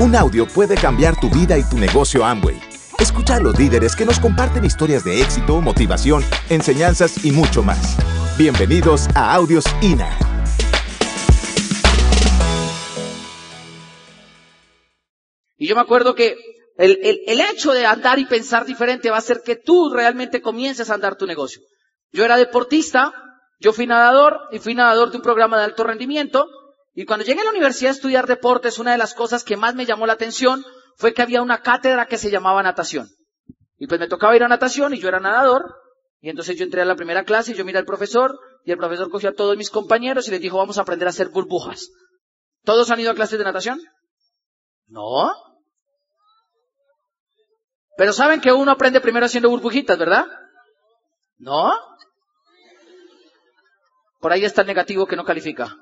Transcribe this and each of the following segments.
Un audio puede cambiar tu vida y tu negocio Amway. Escucha a los líderes que nos comparten historias de éxito, motivación, enseñanzas y mucho más. Bienvenidos a Audios INA. Y yo me acuerdo que el, el, el, hecho de andar y pensar diferente va a hacer que tú realmente comiences a andar tu negocio. Yo era deportista, yo fui nadador y fui nadador de un programa de alto rendimiento y cuando llegué a la universidad a estudiar deportes, una de las cosas que más me llamó la atención fue que había una cátedra que se llamaba natación. Y pues me tocaba ir a natación y yo era nadador. Y entonces yo entré a la primera clase y yo miré al profesor y el profesor cogió a todos mis compañeros y les dijo, vamos a aprender a hacer burbujas. ¿Todos han ido a clases de natación? No. Pero saben que uno aprende primero haciendo burbujitas, ¿verdad? No. Por ahí está el negativo que no califica.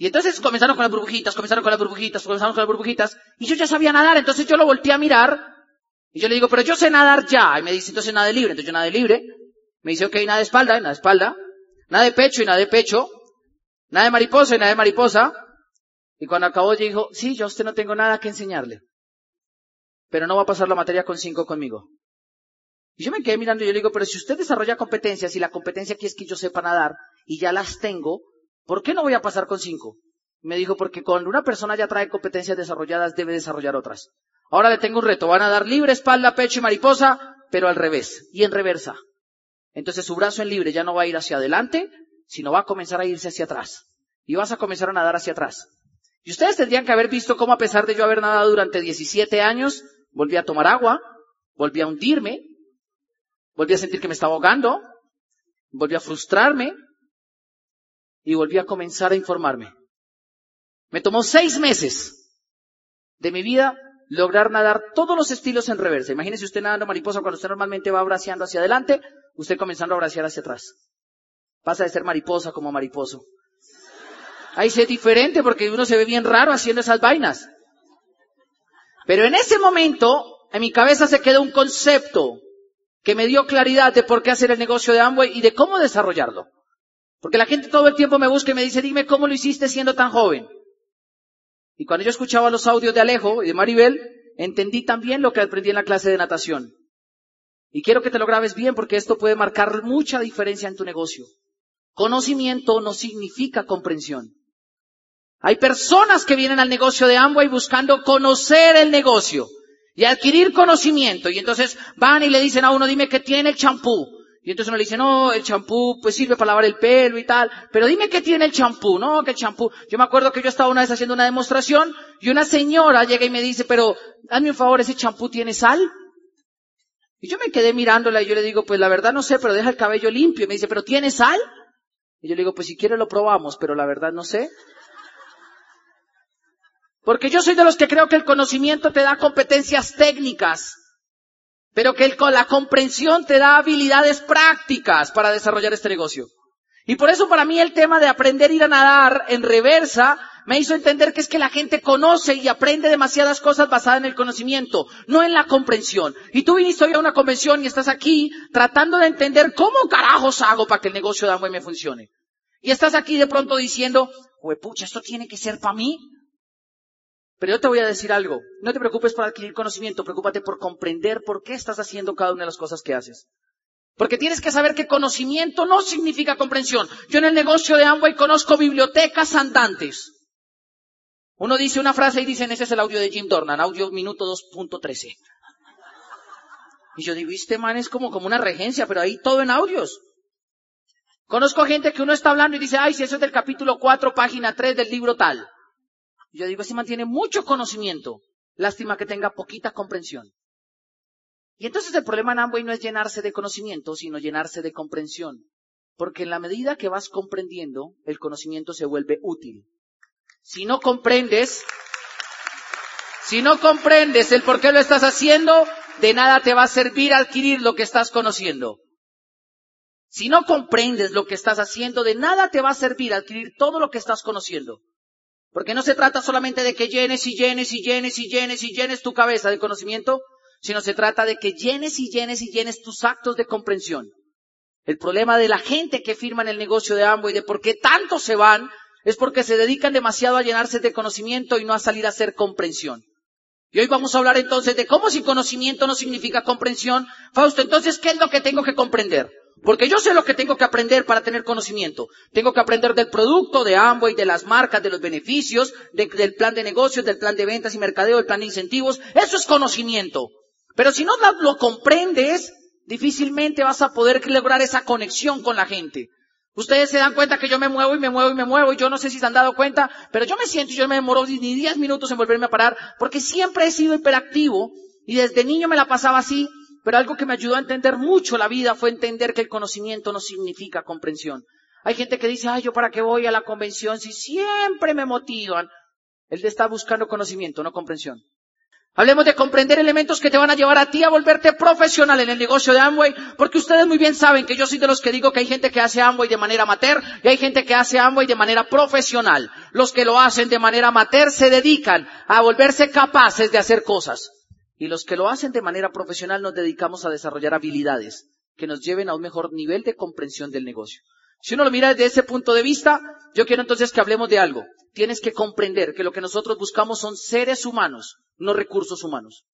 Y entonces comenzaron con las burbujitas, comenzaron con las burbujitas, comenzaron con las burbujitas, y yo ya sabía nadar, entonces yo lo volteé a mirar, y yo le digo, pero yo sé nadar ya, y me dice, entonces nada de libre, entonces yo nada de libre, me dice, ok, nada de espalda, y nada de espalda, nada de pecho y nada de pecho, nada de mariposa y nada de mariposa, y cuando acabó yo dijo, sí, yo a usted no tengo nada que enseñarle, pero no va a pasar la materia con cinco conmigo. Y yo me quedé mirando y yo le digo, pero si usted desarrolla competencias y la competencia aquí es que yo sepa nadar y ya las tengo, ¿Por qué no voy a pasar con cinco? Me dijo, porque cuando una persona ya trae competencias desarrolladas, debe desarrollar otras. Ahora le tengo un reto. Van a dar libre, espalda, pecho y mariposa, pero al revés y en reversa. Entonces su brazo en libre ya no va a ir hacia adelante, sino va a comenzar a irse hacia atrás. Y vas a comenzar a nadar hacia atrás. Y ustedes tendrían que haber visto cómo a pesar de yo haber nadado durante 17 años, volví a tomar agua, volví a hundirme, volví a sentir que me estaba ahogando, volví a frustrarme, y volví a comenzar a informarme. Me tomó seis meses de mi vida lograr nadar todos los estilos en reversa. Imagínese usted nadando mariposa cuando usted normalmente va braceando hacia adelante, usted comenzando a bracear hacia atrás. Pasa de ser mariposa como mariposo. Ahí se es diferente porque uno se ve bien raro haciendo esas vainas. Pero en ese momento, en mi cabeza se quedó un concepto que me dio claridad de por qué hacer el negocio de Amway y de cómo desarrollarlo. Porque la gente todo el tiempo me busca y me dice, dime cómo lo hiciste siendo tan joven. Y cuando yo escuchaba los audios de Alejo y de Maribel, entendí también lo que aprendí en la clase de natación. Y quiero que te lo grabes bien porque esto puede marcar mucha diferencia en tu negocio. Conocimiento no significa comprensión. Hay personas que vienen al negocio de Amway buscando conocer el negocio y adquirir conocimiento. Y entonces van y le dicen a uno, dime qué tiene el champú. Y entonces uno le dice, no, el champú pues sirve para lavar el pelo y tal. Pero dime qué tiene el champú, ¿no? Que el champú. Yo me acuerdo que yo estaba una vez haciendo una demostración y una señora llega y me dice, pero dame un favor, ¿ese champú tiene sal? Y yo me quedé mirándola y yo le digo, pues la verdad no sé, pero deja el cabello limpio. Y me dice, ¿pero tiene sal? Y yo le digo, pues si quiere lo probamos, pero la verdad no sé. Porque yo soy de los que creo que el conocimiento te da competencias técnicas pero que con la comprensión te da habilidades prácticas para desarrollar este negocio. Y por eso para mí el tema de aprender a ir a nadar en reversa me hizo entender que es que la gente conoce y aprende demasiadas cosas basadas en el conocimiento, no en la comprensión. Y tú viniste hoy a una convención y estás aquí tratando de entender cómo carajos hago para que el negocio de Amway me funcione. Y estás aquí de pronto diciendo, pucha, esto tiene que ser para mí. Pero yo te voy a decir algo. No te preocupes por adquirir conocimiento, preocúpate por comprender por qué estás haciendo cada una de las cosas que haces. Porque tienes que saber que conocimiento no significa comprensión. Yo en el negocio de Amway conozco bibliotecas andantes. Uno dice una frase y dicen, ese es el audio de Jim Dornan, audio minuto 2.13. Y yo digo, este man es como, como una regencia, pero ahí todo en audios. Conozco gente que uno está hablando y dice, ay, si eso es del capítulo 4, página 3 del libro tal. Yo digo, si mantiene mucho conocimiento. Lástima que tenga poquita comprensión. Y entonces el problema en Amway no es llenarse de conocimiento, sino llenarse de comprensión. Porque en la medida que vas comprendiendo, el conocimiento se vuelve útil. Si no comprendes, si no comprendes el por qué lo estás haciendo, de nada te va a servir adquirir lo que estás conociendo. Si no comprendes lo que estás haciendo, de nada te va a servir adquirir todo lo que estás conociendo. Porque no se trata solamente de que llenes y llenes y llenes y llenes y llenes tu cabeza de conocimiento, sino se trata de que llenes y llenes y llenes tus actos de comprensión. El problema de la gente que firma en el negocio de Amway, de por qué tanto se van, es porque se dedican demasiado a llenarse de conocimiento y no a salir a hacer comprensión. Y hoy vamos a hablar entonces de cómo si conocimiento no significa comprensión. Fausto, entonces, ¿qué es lo que tengo que comprender? Porque yo sé lo que tengo que aprender para tener conocimiento. Tengo que aprender del producto, de Amway, de las marcas, de los beneficios, del plan de negocios, del plan de ventas y mercadeo, del plan de incentivos. Eso es conocimiento. Pero si no lo comprendes, difícilmente vas a poder lograr esa conexión con la gente. Ustedes se dan cuenta que yo me muevo y me muevo y me muevo y yo no sé si se han dado cuenta, pero yo me siento y yo me demoro ni 10 minutos en volverme a parar porque siempre he sido hiperactivo y desde niño me la pasaba así, pero algo que me ayudó a entender mucho la vida fue entender que el conocimiento no significa comprensión. Hay gente que dice, ay, yo para qué voy a la convención si siempre me motivan. Él está buscando conocimiento, no comprensión. Hablemos de comprender elementos que te van a llevar a ti a volverte profesional en el negocio de Amway, porque ustedes muy bien saben que yo soy de los que digo que hay gente que hace Amway de manera amateur y hay gente que hace Amway de manera profesional. Los que lo hacen de manera amateur se dedican a volverse capaces de hacer cosas. Y los que lo hacen de manera profesional nos dedicamos a desarrollar habilidades que nos lleven a un mejor nivel de comprensión del negocio. Si uno lo mira desde ese punto de vista, yo quiero entonces que hablemos de algo. Tienes que comprender que lo que nosotros buscamos son seres humanos, no recursos humanos.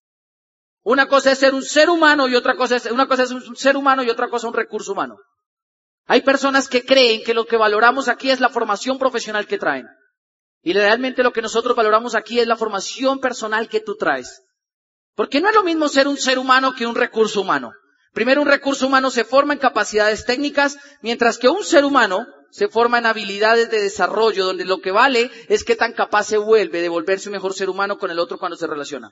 Una cosa es ser un ser humano y otra cosa es, una cosa es un ser humano y otra cosa un recurso humano. Hay personas que creen que lo que valoramos aquí es la formación profesional que traen. Y realmente lo que nosotros valoramos aquí es la formación personal que tú traes. Porque no es lo mismo ser un ser humano que un recurso humano. Primero, un recurso humano se forma en capacidades técnicas, mientras que un ser humano se forma en habilidades de desarrollo, donde lo que vale es qué tan capaz se vuelve de volverse un mejor ser humano con el otro cuando se relaciona.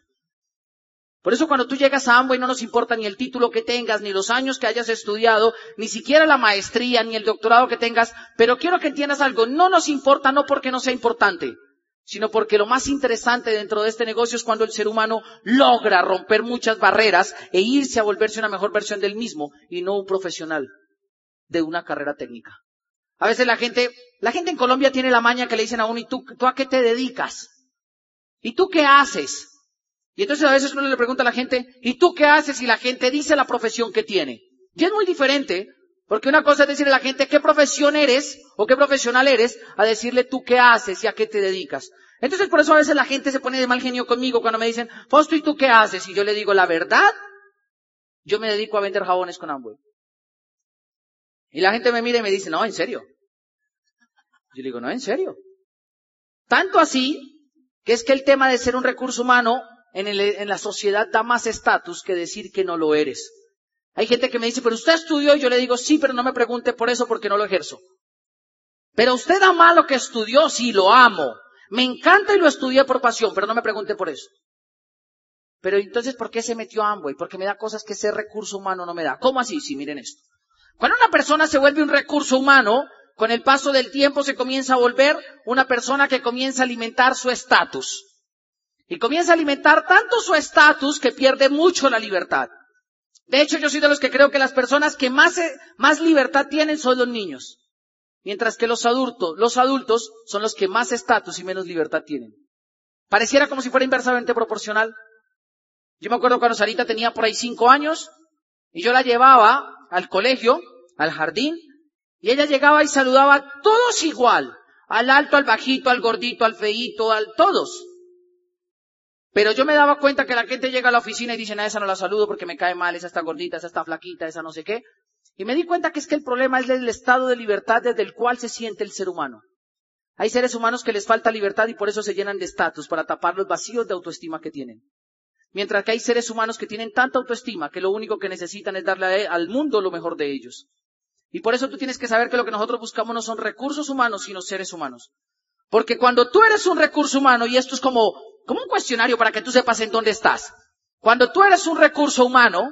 Por eso cuando tú llegas a Amway no nos importa ni el título que tengas, ni los años que hayas estudiado, ni siquiera la maestría, ni el doctorado que tengas, pero quiero que entiendas algo, no nos importa no porque no sea importante, sino porque lo más interesante dentro de este negocio es cuando el ser humano logra romper muchas barreras e irse a volverse una mejor versión del mismo y no un profesional de una carrera técnica. A veces la gente, la gente en Colombia tiene la maña que le dicen a uno, ¿y tú, a qué te dedicas? ¿Y tú qué haces? Y entonces a veces uno le pregunta a la gente, ¿y tú qué haces? Y la gente dice la profesión que tiene. Y es muy diferente, porque una cosa es decirle a la gente qué profesión eres o qué profesional eres, a decirle tú qué haces y a qué te dedicas. Entonces por eso a veces la gente se pone de mal genio conmigo cuando me dicen, Fausto, ¿y tú qué haces? Y yo le digo, la verdad, yo me dedico a vender jabones con Amway. Y la gente me mira y me dice, no, en serio. Yo le digo, no, en serio. Tanto así que es que el tema de ser un recurso humano en, en la sociedad da más estatus que decir que no lo eres. Hay gente que me dice, pero usted estudió y yo le digo, sí, pero no me pregunte por eso porque no lo ejerzo. Pero usted ama lo que estudió, sí, lo amo. Me encanta y lo estudié por pasión, pero no me pregunte por eso. Pero entonces, ¿por qué se metió a Amway? Porque me da cosas que ese recurso humano no me da. ¿Cómo así? Sí, miren esto. Cuando una persona se vuelve un recurso humano, con el paso del tiempo se comienza a volver una persona que comienza a alimentar su estatus. Y comienza a alimentar tanto su estatus que pierde mucho la libertad. De hecho, yo soy de los que creo que las personas que más, más libertad tienen son los niños. Mientras que los adultos, los adultos son los que más estatus y menos libertad tienen. Pareciera como si fuera inversamente proporcional. Yo me acuerdo cuando Sarita tenía por ahí cinco años y yo la llevaba al colegio, al jardín, y ella llegaba y saludaba a todos igual, al alto, al bajito, al gordito, al feíto, al todos. Pero yo me daba cuenta que la gente llega a la oficina y dice, a esa no la saludo porque me cae mal, esa está gordita, esa está flaquita, esa no sé qué. Y me di cuenta que es que el problema es el estado de libertad desde el cual se siente el ser humano. Hay seres humanos que les falta libertad y por eso se llenan de estatus para tapar los vacíos de autoestima que tienen. Mientras que hay seres humanos que tienen tanta autoestima que lo único que necesitan es darle al mundo lo mejor de ellos. Y por eso tú tienes que saber que lo que nosotros buscamos no son recursos humanos, sino seres humanos. Porque cuando tú eres un recurso humano, y esto es como, como un cuestionario para que tú sepas en dónde estás. Cuando tú eres un recurso humano,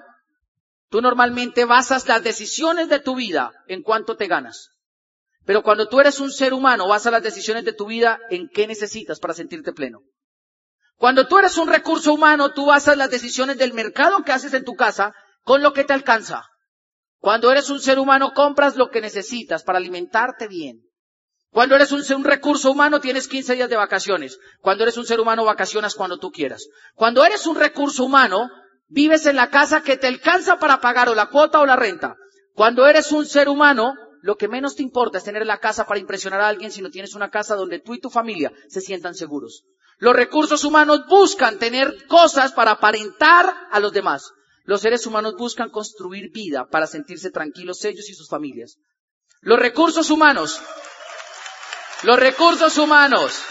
tú normalmente basas las decisiones de tu vida en cuánto te ganas. Pero cuando tú eres un ser humano, basas las decisiones de tu vida en qué necesitas para sentirte pleno. Cuando tú eres un recurso humano, tú basas las decisiones del mercado que haces en tu casa con lo que te alcanza. Cuando eres un ser humano, compras lo que necesitas para alimentarte bien. Cuando eres un, recurso humano, tienes 15 días de vacaciones. Cuando eres un ser humano, vacacionas cuando tú quieras. Cuando eres un recurso humano, vives en la casa que te alcanza para pagar o la cuota o la renta. Cuando eres un ser humano, lo que menos te importa es tener la casa para impresionar a alguien, sino tienes una casa donde tú y tu familia se sientan seguros. Los recursos humanos buscan tener cosas para aparentar a los demás. Los seres humanos buscan construir vida para sentirse tranquilos ellos y sus familias. Los recursos humanos, los recursos humanos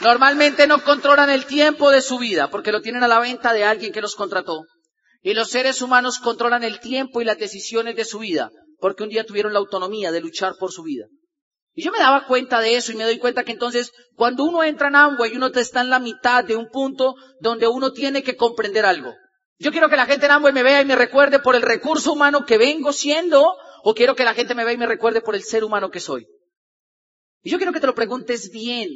normalmente no controlan el tiempo de su vida porque lo tienen a la venta de alguien que los contrató. Y los seres humanos controlan el tiempo y las decisiones de su vida porque un día tuvieron la autonomía de luchar por su vida. Y yo me daba cuenta de eso y me doy cuenta que entonces cuando uno entra en Amway uno está en la mitad de un punto donde uno tiene que comprender algo. Yo quiero que la gente en Amway me vea y me recuerde por el recurso humano que vengo siendo, o quiero que la gente me vea y me recuerde por el ser humano que soy. Y yo quiero que te lo preguntes bien.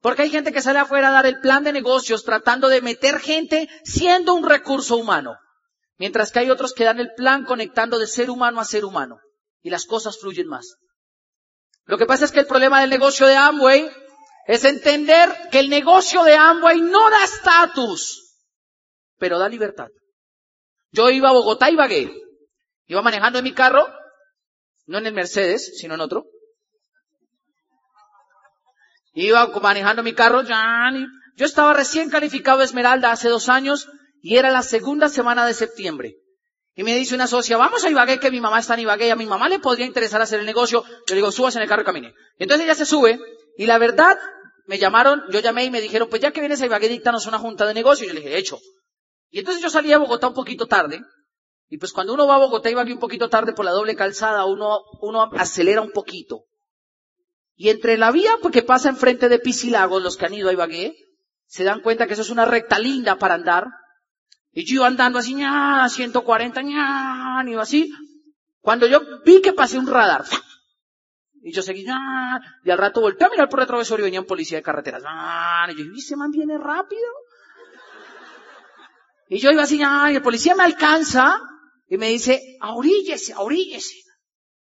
Porque hay gente que sale afuera a dar el plan de negocios tratando de meter gente siendo un recurso humano. Mientras que hay otros que dan el plan conectando de ser humano a ser humano. Y las cosas fluyen más. Lo que pasa es que el problema del negocio de Amway es entender que el negocio de Amway no da estatus pero da libertad. Yo iba a Bogotá y vagué. Iba manejando en mi carro, no en el Mercedes, sino en otro. Iba manejando mi carro, yo estaba recién calificado de Esmeralda hace dos años y era la segunda semana de septiembre. Y me dice una socia, vamos a Ibagué, que mi mamá está en Ibagué, a mi mamá le podría interesar hacer el negocio. Yo le digo, subas en el carro y camine. Y entonces ella se sube, y la verdad, me llamaron, yo llamé y me dijeron, pues ya que vienes a Ibagué, dictanos una junta de negocio. Y yo le dije, hecho. Y entonces yo salí a Bogotá un poquito tarde, y pues cuando uno va a Bogotá y va aquí un poquito tarde por la doble calzada, uno, uno acelera un poquito. Y entre la vía pues, que pasa enfrente de Pisilagos, los que han ido a Ibagué, se dan cuenta que eso es una recta linda para andar. Y yo andando así, ña, 140, ña, iba así. Cuando yo vi que pasé un radar, y yo seguí, ña, y al rato volteé a mirar por el retrovisor y venía un policía de carreteras, y yo, ¿y ese man viene rápido? Y yo iba así, y el policía me alcanza y me dice, ahoríllese, ahoríllese.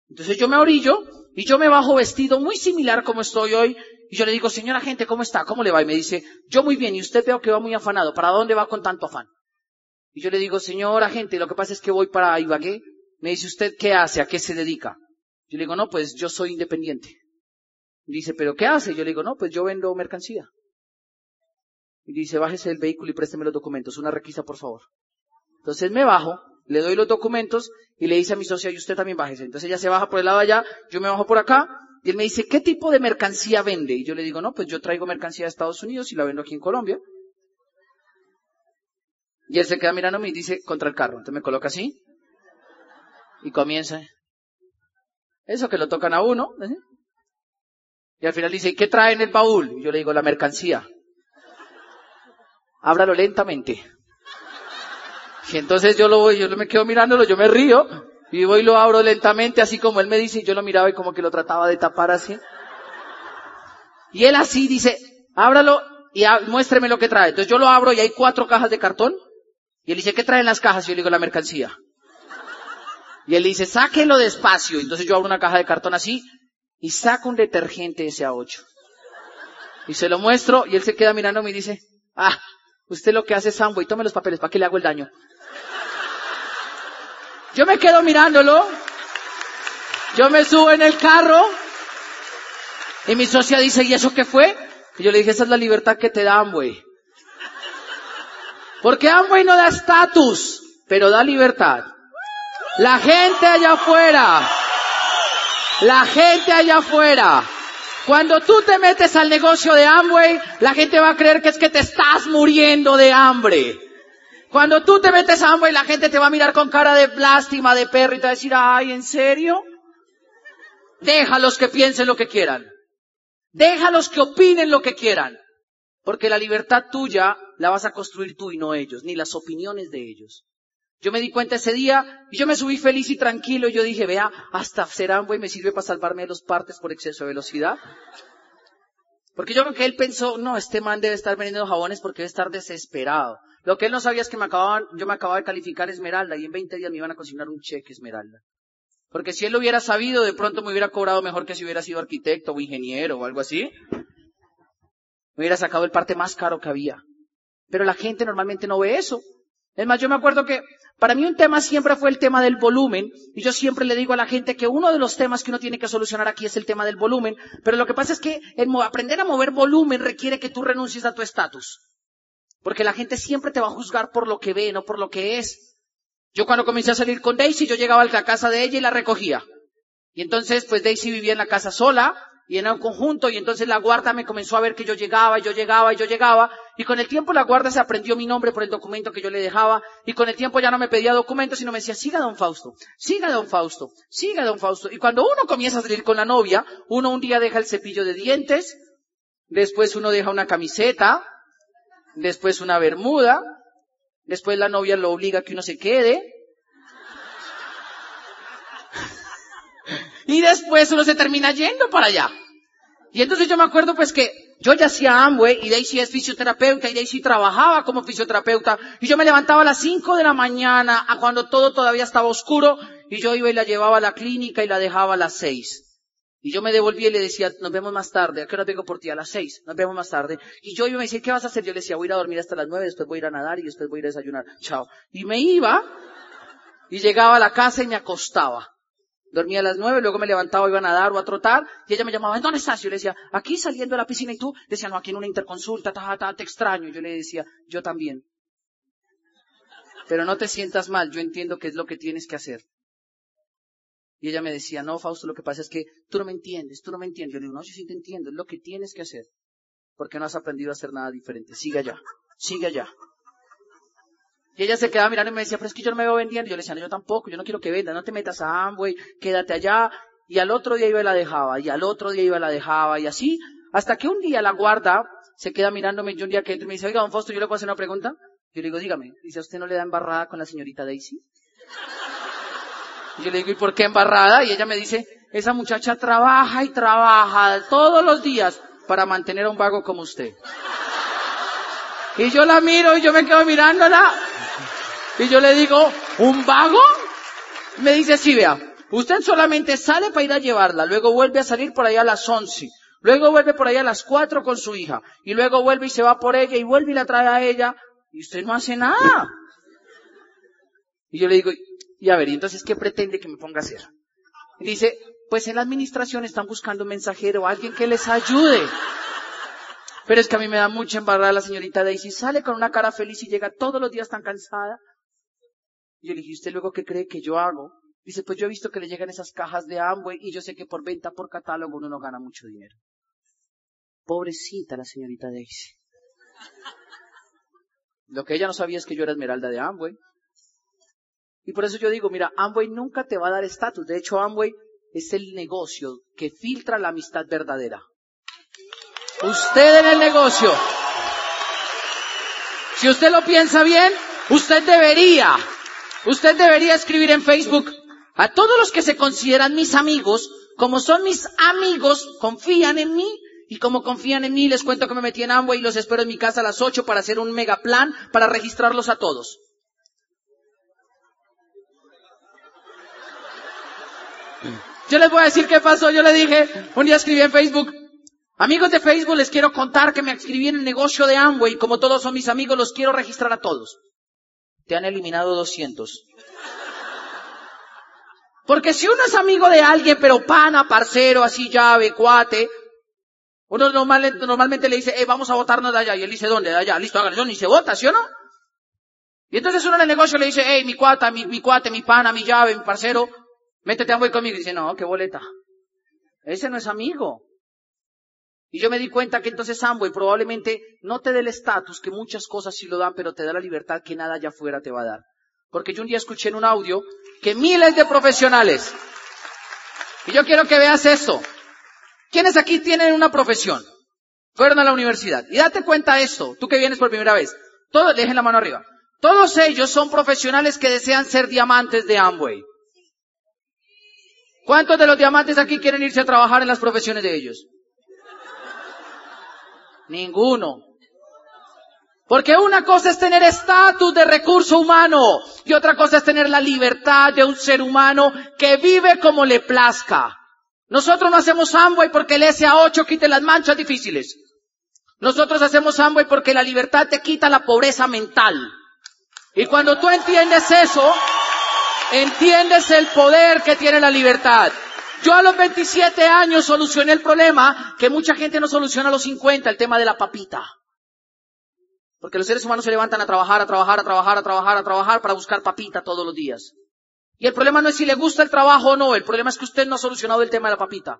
Entonces yo me orillo y yo me bajo vestido muy similar como estoy hoy. Y yo le digo, señora gente, ¿cómo está? ¿Cómo le va? Y me dice, yo muy bien. Y usted veo que va muy afanado. ¿Para dónde va con tanto afán? Y yo le digo, señora gente, lo que pasa es que voy para Ibagué. Me dice, ¿usted qué hace? ¿A qué se dedica? Yo le digo, no, pues yo soy independiente. Y dice, ¿pero qué hace? Yo le digo, no, pues yo vendo mercancía. Y dice, bájese del vehículo y présteme los documentos. Una requisa, por favor. Entonces me bajo, le doy los documentos y le dice a mi socia, y usted también bájese. Entonces ella se baja por el lado de allá, yo me bajo por acá, y él me dice, ¿qué tipo de mercancía vende? Y yo le digo, no, pues yo traigo mercancía de Estados Unidos y la vendo aquí en Colombia. Y él se queda mirándome y dice, contra el carro. Entonces me coloca así. Y comienza. Eso que lo tocan a uno. ¿eh? Y al final dice, ¿qué trae en el baúl? Y yo le digo, la mercancía ábralo lentamente. Y entonces yo lo voy, yo me quedo mirándolo, yo me río, y voy y lo abro lentamente, así como él me dice, y yo lo miraba y como que lo trataba de tapar así. Y él así dice, ábralo y muéstreme lo que trae. Entonces yo lo abro y hay cuatro cajas de cartón. Y él dice, ¿qué traen las cajas? Y yo le digo, la mercancía. Y él dice, sáquelo despacio. Entonces yo abro una caja de cartón así y saco un detergente SA8. Y se lo muestro y él se queda mirándome y dice, ah, Usted lo que hace es y tome los papeles, ¿para qué le hago el daño? Yo me quedo mirándolo. Yo me subo en el carro. Y mi socia dice, ¿y eso qué fue? Y yo le dije, esa es la libertad que te da Amway. Porque Amway no da estatus, pero da libertad. La gente allá afuera, la gente allá afuera cuando tú te metes al negocio de Amway, la gente va a creer que es que te estás muriendo de hambre. Cuando tú te metes a Amway, la gente te va a mirar con cara de lástima, de perro y te va a decir, ay, ¿en serio? Déjalos que piensen lo que quieran. Déjalos que opinen lo que quieran. Porque la libertad tuya la vas a construir tú y no ellos, ni las opiniones de ellos. Yo me di cuenta ese día y yo me subí feliz y tranquilo y yo dije, vea, hasta ser y me sirve para salvarme de los partes por exceso de velocidad. Porque yo creo que él pensó, no, este man debe estar vendiendo jabones porque debe estar desesperado. Lo que él no sabía es que me acababan, yo me acababa de calificar Esmeralda y en 20 días me iban a consignar un cheque Esmeralda. Porque si él lo hubiera sabido, de pronto me hubiera cobrado mejor que si hubiera sido arquitecto o ingeniero o algo así. Me hubiera sacado el parte más caro que había. Pero la gente normalmente no ve eso. Es más, yo me acuerdo que para mí un tema siempre fue el tema del volumen, y yo siempre le digo a la gente que uno de los temas que uno tiene que solucionar aquí es el tema del volumen, pero lo que pasa es que aprender a mover volumen requiere que tú renuncies a tu estatus. Porque la gente siempre te va a juzgar por lo que ve, no por lo que es. Yo cuando comencé a salir con Daisy, yo llegaba a la casa de ella y la recogía. Y entonces, pues Daisy vivía en la casa sola, y en un conjunto y entonces la guarda me comenzó a ver que yo llegaba y yo llegaba y yo llegaba y con el tiempo la guarda se aprendió mi nombre por el documento que yo le dejaba y con el tiempo ya no me pedía documentos sino me decía siga don Fausto, siga don Fausto, siga don Fausto y cuando uno comienza a salir con la novia uno un día deja el cepillo de dientes después uno deja una camiseta después una bermuda después la novia lo obliga a que uno se quede Y después uno se termina yendo para allá. Y entonces yo me acuerdo pues que yo ya hacía Amway y Daisy es fisioterapeuta y Daisy trabajaba como fisioterapeuta y yo me levantaba a las 5 de la mañana a cuando todo todavía estaba oscuro y yo iba y la llevaba a la clínica y la dejaba a las 6. Y yo me devolvía y le decía, nos vemos más tarde, ¿a qué hora vengo por ti? A las 6, nos vemos más tarde. Y yo iba me decía, ¿qué vas a hacer? Yo le decía, voy a ir a dormir hasta las 9, después voy a ir a nadar y después voy a ir a desayunar. Chao. Y me iba y llegaba a la casa y me acostaba. Dormía a las nueve, luego me levantaba, iba a nadar o a trotar, y ella me llamaba, ¿dónde estás? Yo le decía, aquí saliendo de la piscina, y tú, decía, no, aquí en una interconsulta, ta, ta, te extraño. Yo le decía, yo también. Pero no te sientas mal, yo entiendo qué es lo que tienes que hacer. Y ella me decía, no, Fausto, lo que pasa es que tú no me entiendes, tú no me entiendes. Yo le digo, no, yo sí te entiendo, es lo que tienes que hacer. Porque no has aprendido a hacer nada diferente. Sigue allá, sigue allá. Y ella se quedaba mirando y me decía, pero es que yo no me veo vendiendo. Yo le decía, no, yo tampoco, yo no quiero que venda, no te metas a Amway, quédate allá. Y al otro día iba y la dejaba, y al otro día iba y la dejaba, y así, hasta que un día la guarda se queda mirándome, y un día que entra y me dice, oiga, don Foster, ¿yo le puedo hacer una pregunta? Yo le digo, dígame, dice, ¿a usted no le da embarrada con la señorita Daisy? Y yo le digo, ¿y por qué embarrada? Y ella me dice, esa muchacha trabaja y trabaja todos los días para mantener a un vago como usted. Y yo la miro y yo me quedo mirándola y yo le digo, ¿un vago? Me dice, sí, vea, usted solamente sale para ir a llevarla, luego vuelve a salir por allá a las once, luego vuelve por allá a las cuatro con su hija, y luego vuelve y se va por ella, y vuelve y la trae a ella, y usted no hace nada. Y yo le digo, y a ver, ¿y entonces qué pretende que me ponga a hacer? Dice, pues en la administración están buscando un mensajero, alguien que les ayude. Pero es que a mí me da mucha embarrada la señorita Daisy, sale con una cara feliz y llega todos los días tan cansada. Y yo le dije, ¿usted luego qué cree que yo hago? Dice, pues yo he visto que le llegan esas cajas de Amway y yo sé que por venta por catálogo uno no gana mucho dinero. Pobrecita la señorita Daisy. Lo que ella no sabía es que yo era esmeralda de Amway. Y por eso yo digo, mira, Amway nunca te va a dar estatus. De hecho, Amway es el negocio que filtra la amistad verdadera. Usted en el negocio. Si usted lo piensa bien, usted debería Usted debería escribir en Facebook a todos los que se consideran mis amigos, como son mis amigos, confían en mí, y como confían en mí, les cuento que me metí en Amway y los espero en mi casa a las 8 para hacer un mega plan para registrarlos a todos. Yo les voy a decir qué pasó. Yo le dije, un día escribí en Facebook, amigos de Facebook, les quiero contar que me escribí en el negocio de Amway. Como todos son mis amigos, los quiero registrar a todos te han eliminado 200. Porque si uno es amigo de alguien, pero pana, parcero, así llave, cuate, uno normalmente, le dice, eh, vamos a votarnos de allá. Y él dice, ¿dónde? De allá. Listo, háganlo. Ni se vota, ¿sí o no? Y entonces uno en el negocio le dice, hey, mi cuata, mi, mi cuate, mi pana, mi llave, mi parcero, métete a un conmigo. Y dice, no, qué boleta. Ese no es amigo. Y yo me di cuenta que entonces Amway probablemente no te dé el estatus, que muchas cosas sí lo dan, pero te da la libertad que nada allá afuera te va a dar. Porque yo un día escuché en un audio que miles de profesionales, y yo quiero que veas esto, ¿quiénes aquí tienen una profesión? Fueron a la universidad. Y date cuenta esto, tú que vienes por primera vez. Todos, dejen la mano arriba. Todos ellos son profesionales que desean ser diamantes de Amway. ¿Cuántos de los diamantes aquí quieren irse a trabajar en las profesiones de ellos? Ninguno. Porque una cosa es tener estatus de recurso humano y otra cosa es tener la libertad de un ser humano que vive como le plazca. Nosotros no hacemos Amway porque el SA8 quite las manchas difíciles. Nosotros hacemos Amway porque la libertad te quita la pobreza mental. Y cuando tú entiendes eso, entiendes el poder que tiene la libertad. Yo a los 27 años solucioné el problema que mucha gente no soluciona a los 50, el tema de la papita. Porque los seres humanos se levantan a trabajar, a trabajar, a trabajar, a trabajar, a trabajar para buscar papita todos los días. Y el problema no es si le gusta el trabajo o no, el problema es que usted no ha solucionado el tema de la papita.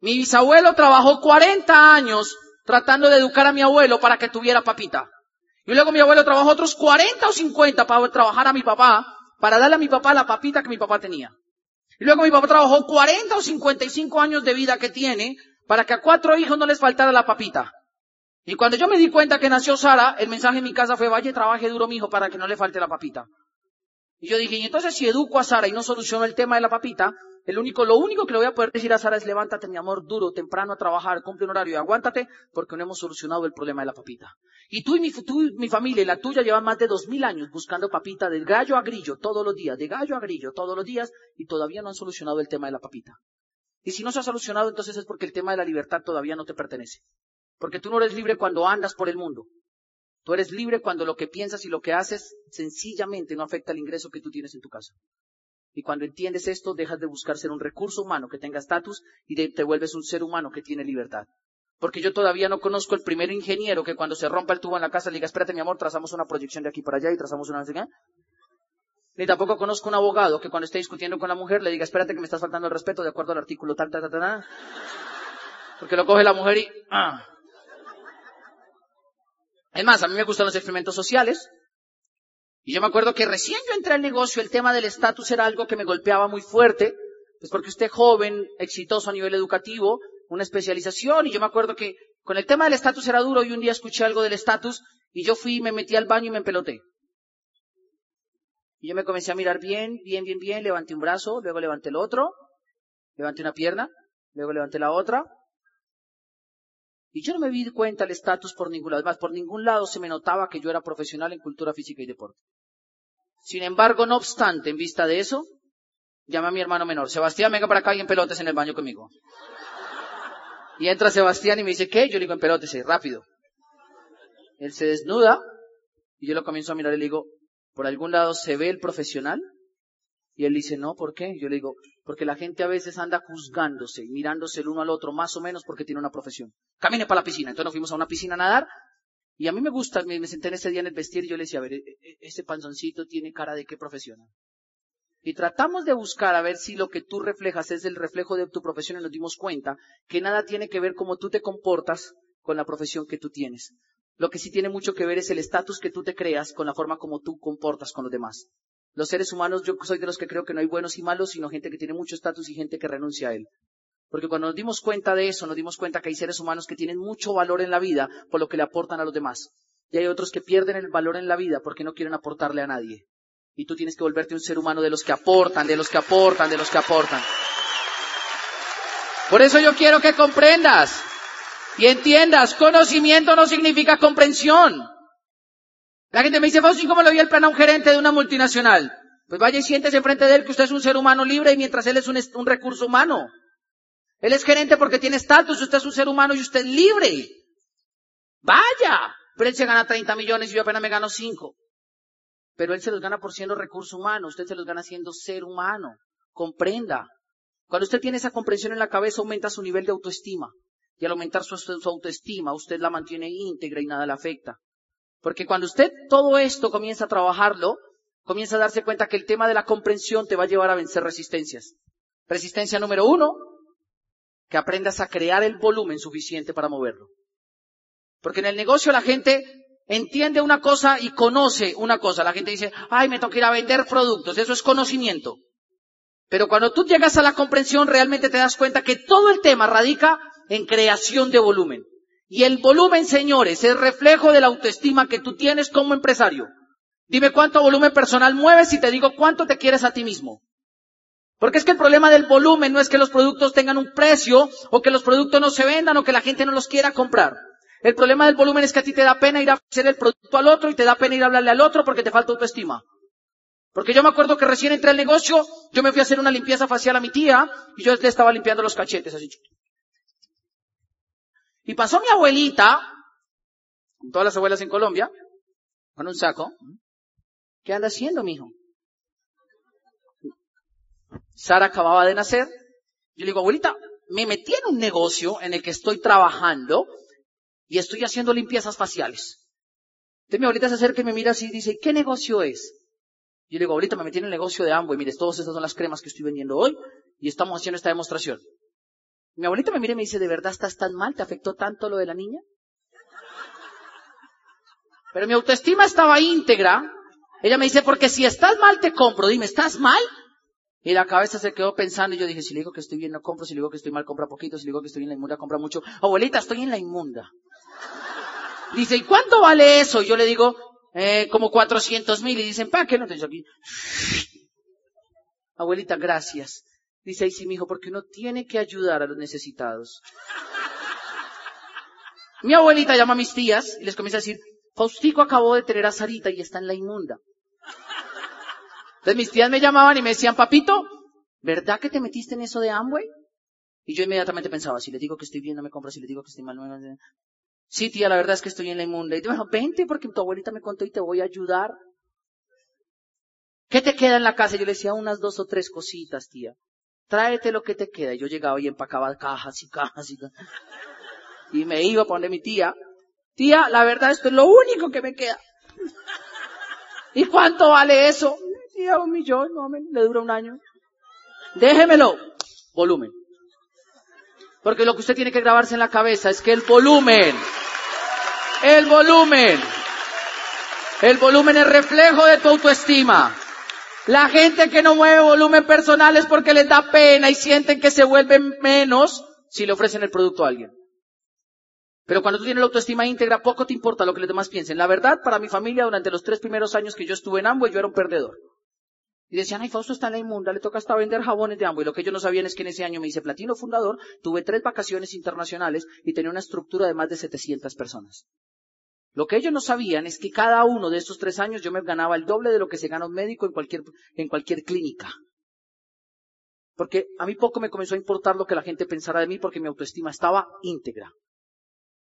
Mi bisabuelo trabajó 40 años tratando de educar a mi abuelo para que tuviera papita. Y luego mi abuelo trabajó otros 40 o 50 para trabajar a mi papá, para darle a mi papá la papita que mi papá tenía. Y luego mi papá trabajó 40 o 55 años de vida que tiene para que a cuatro hijos no les faltara la papita. Y cuando yo me di cuenta que nació Sara, el mensaje en mi casa fue, vaya, trabaje duro, mi hijo, para que no le falte la papita. Y yo dije, y entonces si educo a Sara y no soluciono el tema de la papita, el único, lo único que le voy a poder decir a Sara es levántate, mi amor, duro, temprano a trabajar, cumple un horario y aguántate, porque no hemos solucionado el problema de la papita. Y tú y mi, tú y mi familia y la tuya llevan más de dos mil años buscando papita de gallo a grillo todos los días, de gallo a grillo todos los días, y todavía no han solucionado el tema de la papita. Y si no se ha solucionado, entonces es porque el tema de la libertad todavía no te pertenece. Porque tú no eres libre cuando andas por el mundo. Tú eres libre cuando lo que piensas y lo que haces sencillamente no afecta el ingreso que tú tienes en tu casa. Y cuando entiendes esto, dejas de buscar ser un recurso humano que tenga estatus y te vuelves un ser humano que tiene libertad. Porque yo todavía no conozco el primer ingeniero que cuando se rompa el tubo en la casa le diga, espérate mi amor, trazamos una proyección de aquí para allá y trazamos una... Ni tampoco conozco un abogado que cuando esté discutiendo con la mujer le diga, espérate que me estás faltando el respeto de acuerdo al artículo tal, tal, tal, tal. Porque lo coge la mujer y... Ah. Es más, a mí me gustan los experimentos sociales. Y yo me acuerdo que recién yo entré al negocio, el tema del estatus era algo que me golpeaba muy fuerte. Pues porque usted joven, exitoso a nivel educativo, una especialización, y yo me acuerdo que con el tema del estatus era duro, y un día escuché algo del estatus, y yo fui, me metí al baño y me empeloté. Y yo me comencé a mirar bien, bien, bien, bien, levanté un brazo, luego levanté el otro, levanté una pierna, luego levanté la otra, y yo no me di cuenta el estatus por ningún lado. Además, por ningún lado se me notaba que yo era profesional en cultura física y deporte. Sin embargo, no obstante, en vista de eso, llamé a mi hermano menor. Sebastián, venga para acá y en pelotes en el baño conmigo. Y entra Sebastián y me dice, ¿qué? Yo le digo, en pelotes, rápido. Él se desnuda y yo lo comienzo a mirar y le digo, ¿por algún lado se ve el profesional? Y él dice, no, ¿por qué? Yo le digo, porque la gente a veces anda juzgándose, mirándose el uno al otro, más o menos porque tiene una profesión. Camine para la piscina. Entonces nos fuimos a una piscina a nadar. Y a mí me gusta, me, senté en ese día en el vestir y yo le decía, a ver, e, e, ese panzoncito tiene cara de qué profesión. Y tratamos de buscar a ver si lo que tú reflejas es el reflejo de tu profesión y nos dimos cuenta que nada tiene que ver cómo tú te comportas con la profesión que tú tienes. Lo que sí tiene mucho que ver es el estatus que tú te creas con la forma como tú comportas con los demás. Los seres humanos, yo soy de los que creo que no hay buenos y malos, sino gente que tiene mucho estatus y gente que renuncia a él. Porque cuando nos dimos cuenta de eso, nos dimos cuenta que hay seres humanos que tienen mucho valor en la vida por lo que le aportan a los demás. Y hay otros que pierden el valor en la vida porque no quieren aportarle a nadie. Y tú tienes que volverte un ser humano de los que aportan, de los que aportan, de los que aportan. Por eso yo quiero que comprendas y entiendas, conocimiento no significa comprensión. La gente me dice, Fausto, ¿cómo le doy el plan a un gerente de una multinacional? Pues vaya y siéntese enfrente de él que usted es un ser humano libre y mientras él es un, recurso humano. Él es gerente porque tiene estatus, usted es un ser humano y usted es libre. Vaya. Pero él se gana 30 millones y yo apenas me gano 5. Pero él se los gana por siendo recurso humano, usted se los gana siendo ser humano. Comprenda. Cuando usted tiene esa comprensión en la cabeza, aumenta su nivel de autoestima. Y al aumentar su, su autoestima, usted la mantiene íntegra y nada le afecta. Porque cuando usted todo esto comienza a trabajarlo, comienza a darse cuenta que el tema de la comprensión te va a llevar a vencer resistencias. Resistencia número uno, que aprendas a crear el volumen suficiente para moverlo. Porque en el negocio la gente entiende una cosa y conoce una cosa. La gente dice, ay, me toca ir a vender productos. Eso es conocimiento. Pero cuando tú llegas a la comprensión, realmente te das cuenta que todo el tema radica en creación de volumen. Y el volumen, señores, es reflejo de la autoestima que tú tienes como empresario. Dime cuánto volumen personal mueves y te digo cuánto te quieres a ti mismo. Porque es que el problema del volumen no es que los productos tengan un precio o que los productos no se vendan o que la gente no los quiera comprar. El problema del volumen es que a ti te da pena ir a hacer el producto al otro y te da pena ir a hablarle al otro porque te falta autoestima. Porque yo me acuerdo que recién entré al negocio, yo me fui a hacer una limpieza facial a mi tía y yo le estaba limpiando los cachetes. Y pasó mi abuelita, con todas las abuelas en Colombia, con un saco, ¿Qué anda haciendo, mijo? Sara acababa de nacer. Yo le digo, abuelita, me metí en un negocio en el que estoy trabajando y estoy haciendo limpiezas faciales. Entonces mi abuelita se acerca y me mira así y dice, ¿qué negocio es? Yo le digo, abuelita, me metí en el negocio de Amway. Mire, todas estas son las cremas que estoy vendiendo hoy y estamos haciendo esta demostración. Mi abuelita me mira y me dice, ¿de verdad estás tan mal? ¿Te afectó tanto lo de la niña? Pero mi autoestima estaba íntegra. Ella me dice, porque si estás mal te compro. Dime, ¿estás mal? Y la cabeza se quedó pensando y yo dije, si le digo que estoy bien no compro, si le digo que estoy mal compra poquito, si le digo que estoy en la inmunda compra mucho. Abuelita, estoy en la inmunda. Dice, ¿y cuánto vale eso? Y yo le digo, eh, como cuatrocientos mil. Y dicen, ¿para qué no te aquí? Abuelita, gracias. Dice, ahí sí, mi hijo, porque uno tiene que ayudar a los necesitados. Mi abuelita llama a mis tías y les comienza a decir, Faustico acabó de tener a Sarita y está en la inmunda. Entonces mis tías me llamaban y me decían, papito, ¿verdad que te metiste en eso de Amway? Y yo inmediatamente pensaba, si le digo que estoy bien, no me compra, si le digo que estoy mal, no me... Sí, tía, la verdad es que estoy en la inmunda. Y bueno, vente porque tu abuelita me contó y te voy a ayudar. ¿Qué te queda en la casa? Yo le decía unas dos o tres cositas, tía. Tráete lo que te queda. Y yo llegaba y empacaba cajas y cajas y cajas. Y me iba a poner mi tía. Tía, la verdad esto es lo único que me queda. ¿Y cuánto vale eso? Tía, un millón, no, le dura un año. Déjemelo. Volumen. Porque lo que usted tiene que grabarse en la cabeza es que el volumen, el volumen, el volumen es reflejo de tu autoestima. La gente que no mueve volumen personal es porque les da pena y sienten que se vuelven menos si le ofrecen el producto a alguien. Pero cuando tú tienes la autoestima íntegra, poco te importa lo que los demás piensen. La verdad, para mi familia, durante los tres primeros años que yo estuve en Amway, yo era un perdedor. Y decían, ay, Fausto está en la inmunda, le toca hasta vender jabones de Amway. Lo que ellos no sabían es que en ese año me hice platino fundador, tuve tres vacaciones internacionales y tenía una estructura de más de 700 personas. Lo que ellos no sabían es que cada uno de estos tres años yo me ganaba el doble de lo que se gana un médico en cualquier, en cualquier clínica. Porque a mí poco me comenzó a importar lo que la gente pensara de mí porque mi autoestima estaba íntegra.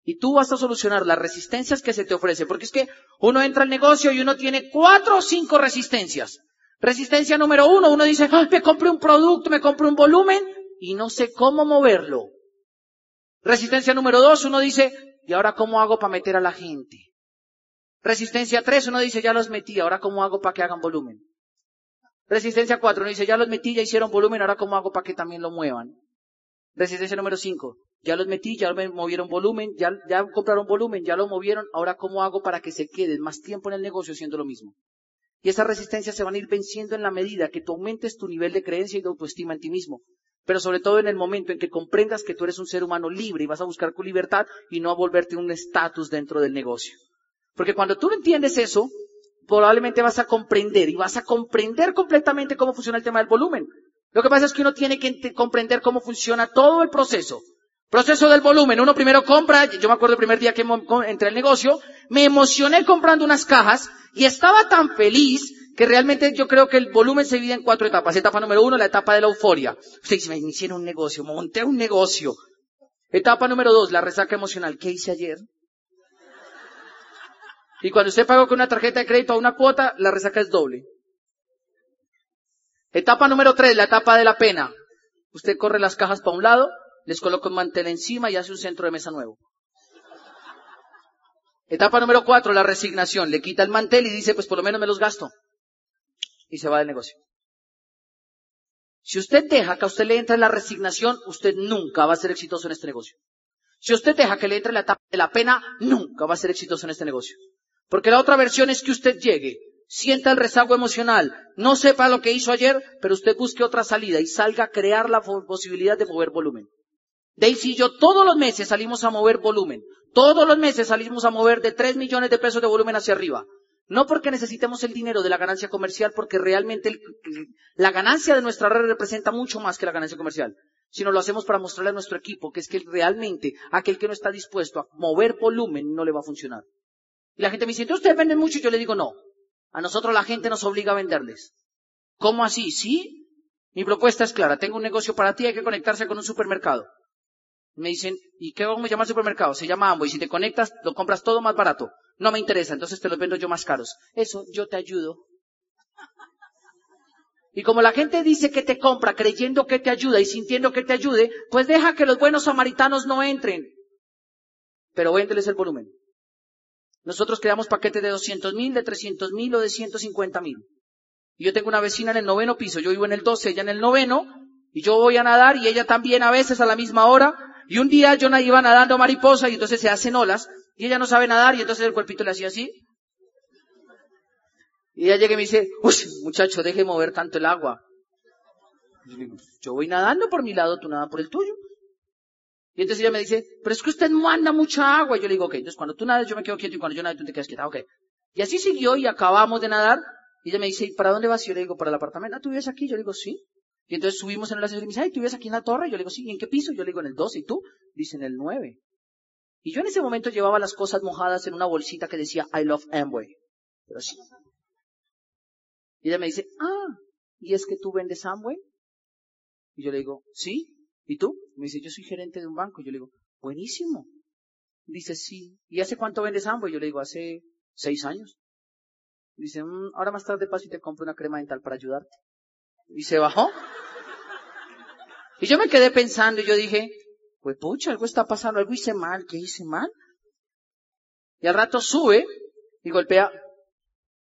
Y tú vas a solucionar las resistencias que se te ofrecen. Porque es que uno entra al negocio y uno tiene cuatro o cinco resistencias. Resistencia número uno, uno dice, me compré un producto, me compré un volumen y no sé cómo moverlo. Resistencia número dos, uno dice, ¿y ahora cómo hago para meter a la gente? Resistencia tres, uno dice, ya los metí, ahora cómo hago para que hagan volumen. Resistencia cuatro, uno dice, ya los metí, ya hicieron volumen, ahora cómo hago para que también lo muevan. Resistencia número cinco, ya los metí, ya me movieron volumen, ya, ya compraron volumen, ya lo movieron, ahora cómo hago para que se queden más tiempo en el negocio haciendo lo mismo. Y esas resistencias se van a ir venciendo en la medida que tú aumentes tu nivel de creencia y de autoestima en ti mismo. Pero sobre todo en el momento en que comprendas que tú eres un ser humano libre y vas a buscar tu libertad y no a volverte un estatus dentro del negocio. Porque cuando tú entiendes eso, probablemente vas a comprender y vas a comprender completamente cómo funciona el tema del volumen. Lo que pasa es que uno tiene que comprender cómo funciona todo el proceso. Proceso del volumen. Uno primero compra, yo me acuerdo el primer día que entré al negocio, me emocioné comprando unas cajas y estaba tan feliz que realmente yo creo que el volumen se divide en cuatro etapas. Etapa número uno, la etapa de la euforia. Usted dice, me hicieron un negocio, monté un negocio. Etapa número dos, la resaca emocional. ¿Qué hice ayer? Y cuando usted pagó con una tarjeta de crédito a una cuota, la resaca es doble. Etapa número tres, la etapa de la pena. Usted corre las cajas para un lado, les coloca un mantel encima y hace un centro de mesa nuevo. Etapa número cuatro, la resignación. Le quita el mantel y dice, pues por lo menos me los gasto. Y se va del negocio. Si usted deja que a usted le entre la resignación, usted nunca va a ser exitoso en este negocio. Si usted deja que le entre la etapa de la pena, nunca va a ser exitoso en este negocio. Porque la otra versión es que usted llegue, sienta el rezago emocional, no sepa lo que hizo ayer, pero usted busque otra salida y salga a crear la posibilidad de mover volumen. Daisy y yo todos los meses salimos a mover volumen. Todos los meses salimos a mover de 3 millones de pesos de volumen hacia arriba. No porque necesitemos el dinero de la ganancia comercial, porque realmente la ganancia de nuestra red representa mucho más que la ganancia comercial, sino lo hacemos para mostrarle a nuestro equipo que es que realmente aquel que no está dispuesto a mover volumen no le va a funcionar. Y la gente me dice, ¿entonces ustedes venden mucho? Y yo le digo, no. A nosotros la gente nos obliga a venderles. ¿Cómo así? Sí. Mi propuesta es clara. Tengo un negocio para ti, hay que conectarse con un supermercado. Me dicen, ¿y qué vamos a llamar supermercado? Se llama Amway. Si te conectas, lo compras todo más barato. No me interesa, entonces te lo vendo yo más caros. Eso, yo te ayudo. Y como la gente dice que te compra creyendo que te ayuda y sintiendo que te ayude, pues deja que los buenos samaritanos no entren. Pero véndeles el volumen. Nosotros creamos paquetes de 200 mil, de 300 mil o de 150 mil. Y yo tengo una vecina en el noveno piso, yo vivo en el 12, ella en el noveno, y yo voy a nadar y ella también a veces a la misma hora. Y un día yo iba nadando mariposa y entonces se hacen olas y ella no sabe nadar y entonces el cuerpito le hacía así. Y ella llega y me dice, uy, muchacho, deje mover tanto el agua. Yo, voy nadando por mi lado, tú nada por el tuyo. Y entonces ella me dice, pero es que usted manda mucha agua. Y yo le digo, ok, entonces cuando tú nadas yo me quedo quieto y cuando yo nado tú te quedas quieta, ok. Y así siguió y acabamos de nadar. Y ella me dice, ¿para dónde vas? Y yo le digo, para el apartamento. Ah, ¿tú vives aquí? Yo le digo, sí. Y entonces subimos en el ascensor y me dice, ay, ¿tú vives aquí en la torre? Y yo le digo, sí. ¿Y en qué piso? Yo le digo, en el 12. ¿Y tú? Dice, en el 9. Y yo en ese momento llevaba las cosas mojadas en una bolsita que decía, I love Amway. Pero sí. Y ella me dice, ah, ¿y es que tú vendes Amway? Y yo le digo, sí. ¿Y tú? Me dice, yo soy gerente de un banco. Y yo le digo, buenísimo. Dice, sí. ¿Y hace cuánto vendes Amway? Yo le digo, hace seis años. Dice, mm, ahora más tarde paso y te compro una crema dental para ayudarte. Y se bajó. Y yo me quedé pensando y yo dije, pues pucha, algo está pasando, algo hice mal, ¿qué hice mal? Y al rato sube y golpea,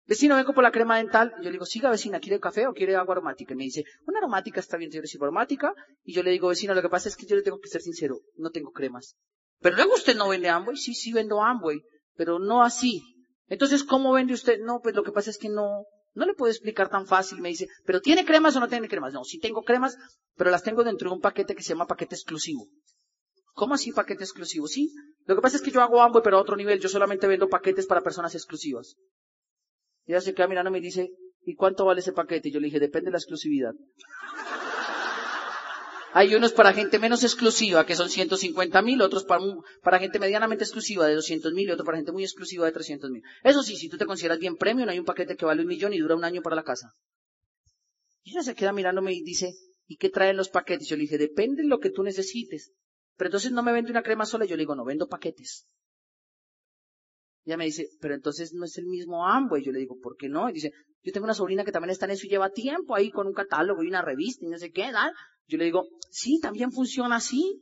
vecino, vengo por la crema dental. Y yo le digo, siga vecina, ¿quiere café o quiere agua aromática? Y me dice, una aromática está bien, yo le aromática. Y yo le digo, vecino, lo que pasa es que yo le tengo que ser sincero, no tengo cremas. Pero luego usted no vende Amway, sí, sí vendo Amway, pero no así. Entonces, ¿cómo vende usted? No, pues lo que pasa es que no, no le puedo explicar tan fácil. Me dice, ¿pero tiene cremas o no tiene cremas? No, sí tengo cremas, pero las tengo dentro de un paquete que se llama paquete exclusivo. ¿Cómo así paquete exclusivo? Sí. Lo que pasa es que yo hago Amway, pero a otro nivel. Yo solamente vendo paquetes para personas exclusivas. Y ella se queda mirando y me dice, ¿y cuánto vale ese paquete? Y yo le dije, depende de la exclusividad. Hay unos para gente menos exclusiva, que son 150 mil, otros para, gente medianamente exclusiva de 200 mil y otros para gente muy exclusiva de 300 mil. Eso sí, si tú te consideras bien premium, hay un paquete que vale un millón y dura un año para la casa. Y ella se queda mirándome y dice, ¿y qué traen los paquetes? Yo le dije, depende de lo que tú necesites. Pero entonces no me vende una crema sola, yo le digo, no, vendo paquetes. Ella me dice, pero entonces no es el mismo Amway. Yo le digo, ¿por qué no? Y dice, yo tengo una sobrina que también está en eso y lleva tiempo ahí con un catálogo y una revista y no sé qué, ¿verdad? Yo le digo, sí, también funciona así.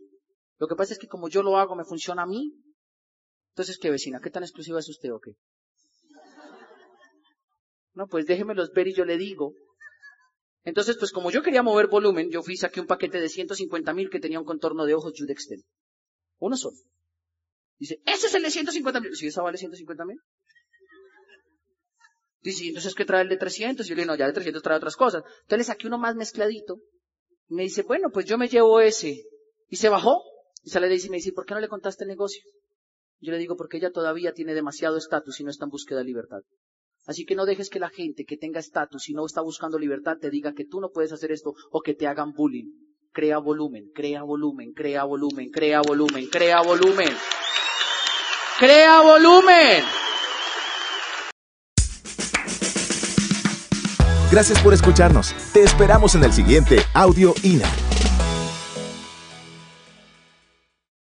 Lo que pasa es que como yo lo hago, me funciona a mí. Entonces, ¿qué vecina? ¿Qué tan exclusiva es usted o qué? No, pues déjemelos ver y yo le digo. Entonces, pues como yo quería mover volumen, yo fui y saqué un paquete de 150 mil que tenía un contorno de ojos Judexten. Uno solo. Dice, ese es el de 150 mil. Si esa vale 150 mil. Dice, entonces ¿qué trae el de 300? Y yo le digo, no, ya de 300 trae otras cosas. Entonces le saqué uno más mezcladito. Y me dice, bueno, pues yo me llevo ese. Y se bajó. Y sale de y me dice, ¿por qué no le contaste el negocio? Yo le digo, porque ella todavía tiene demasiado estatus y no está en búsqueda de libertad. Así que no dejes que la gente que tenga estatus y no está buscando libertad te diga que tú no puedes hacer esto o que te hagan bullying. Crea volumen, crea volumen, crea volumen, crea volumen, crea volumen. Crea volumen. Gracias por escucharnos. Te esperamos en el siguiente Audio INA.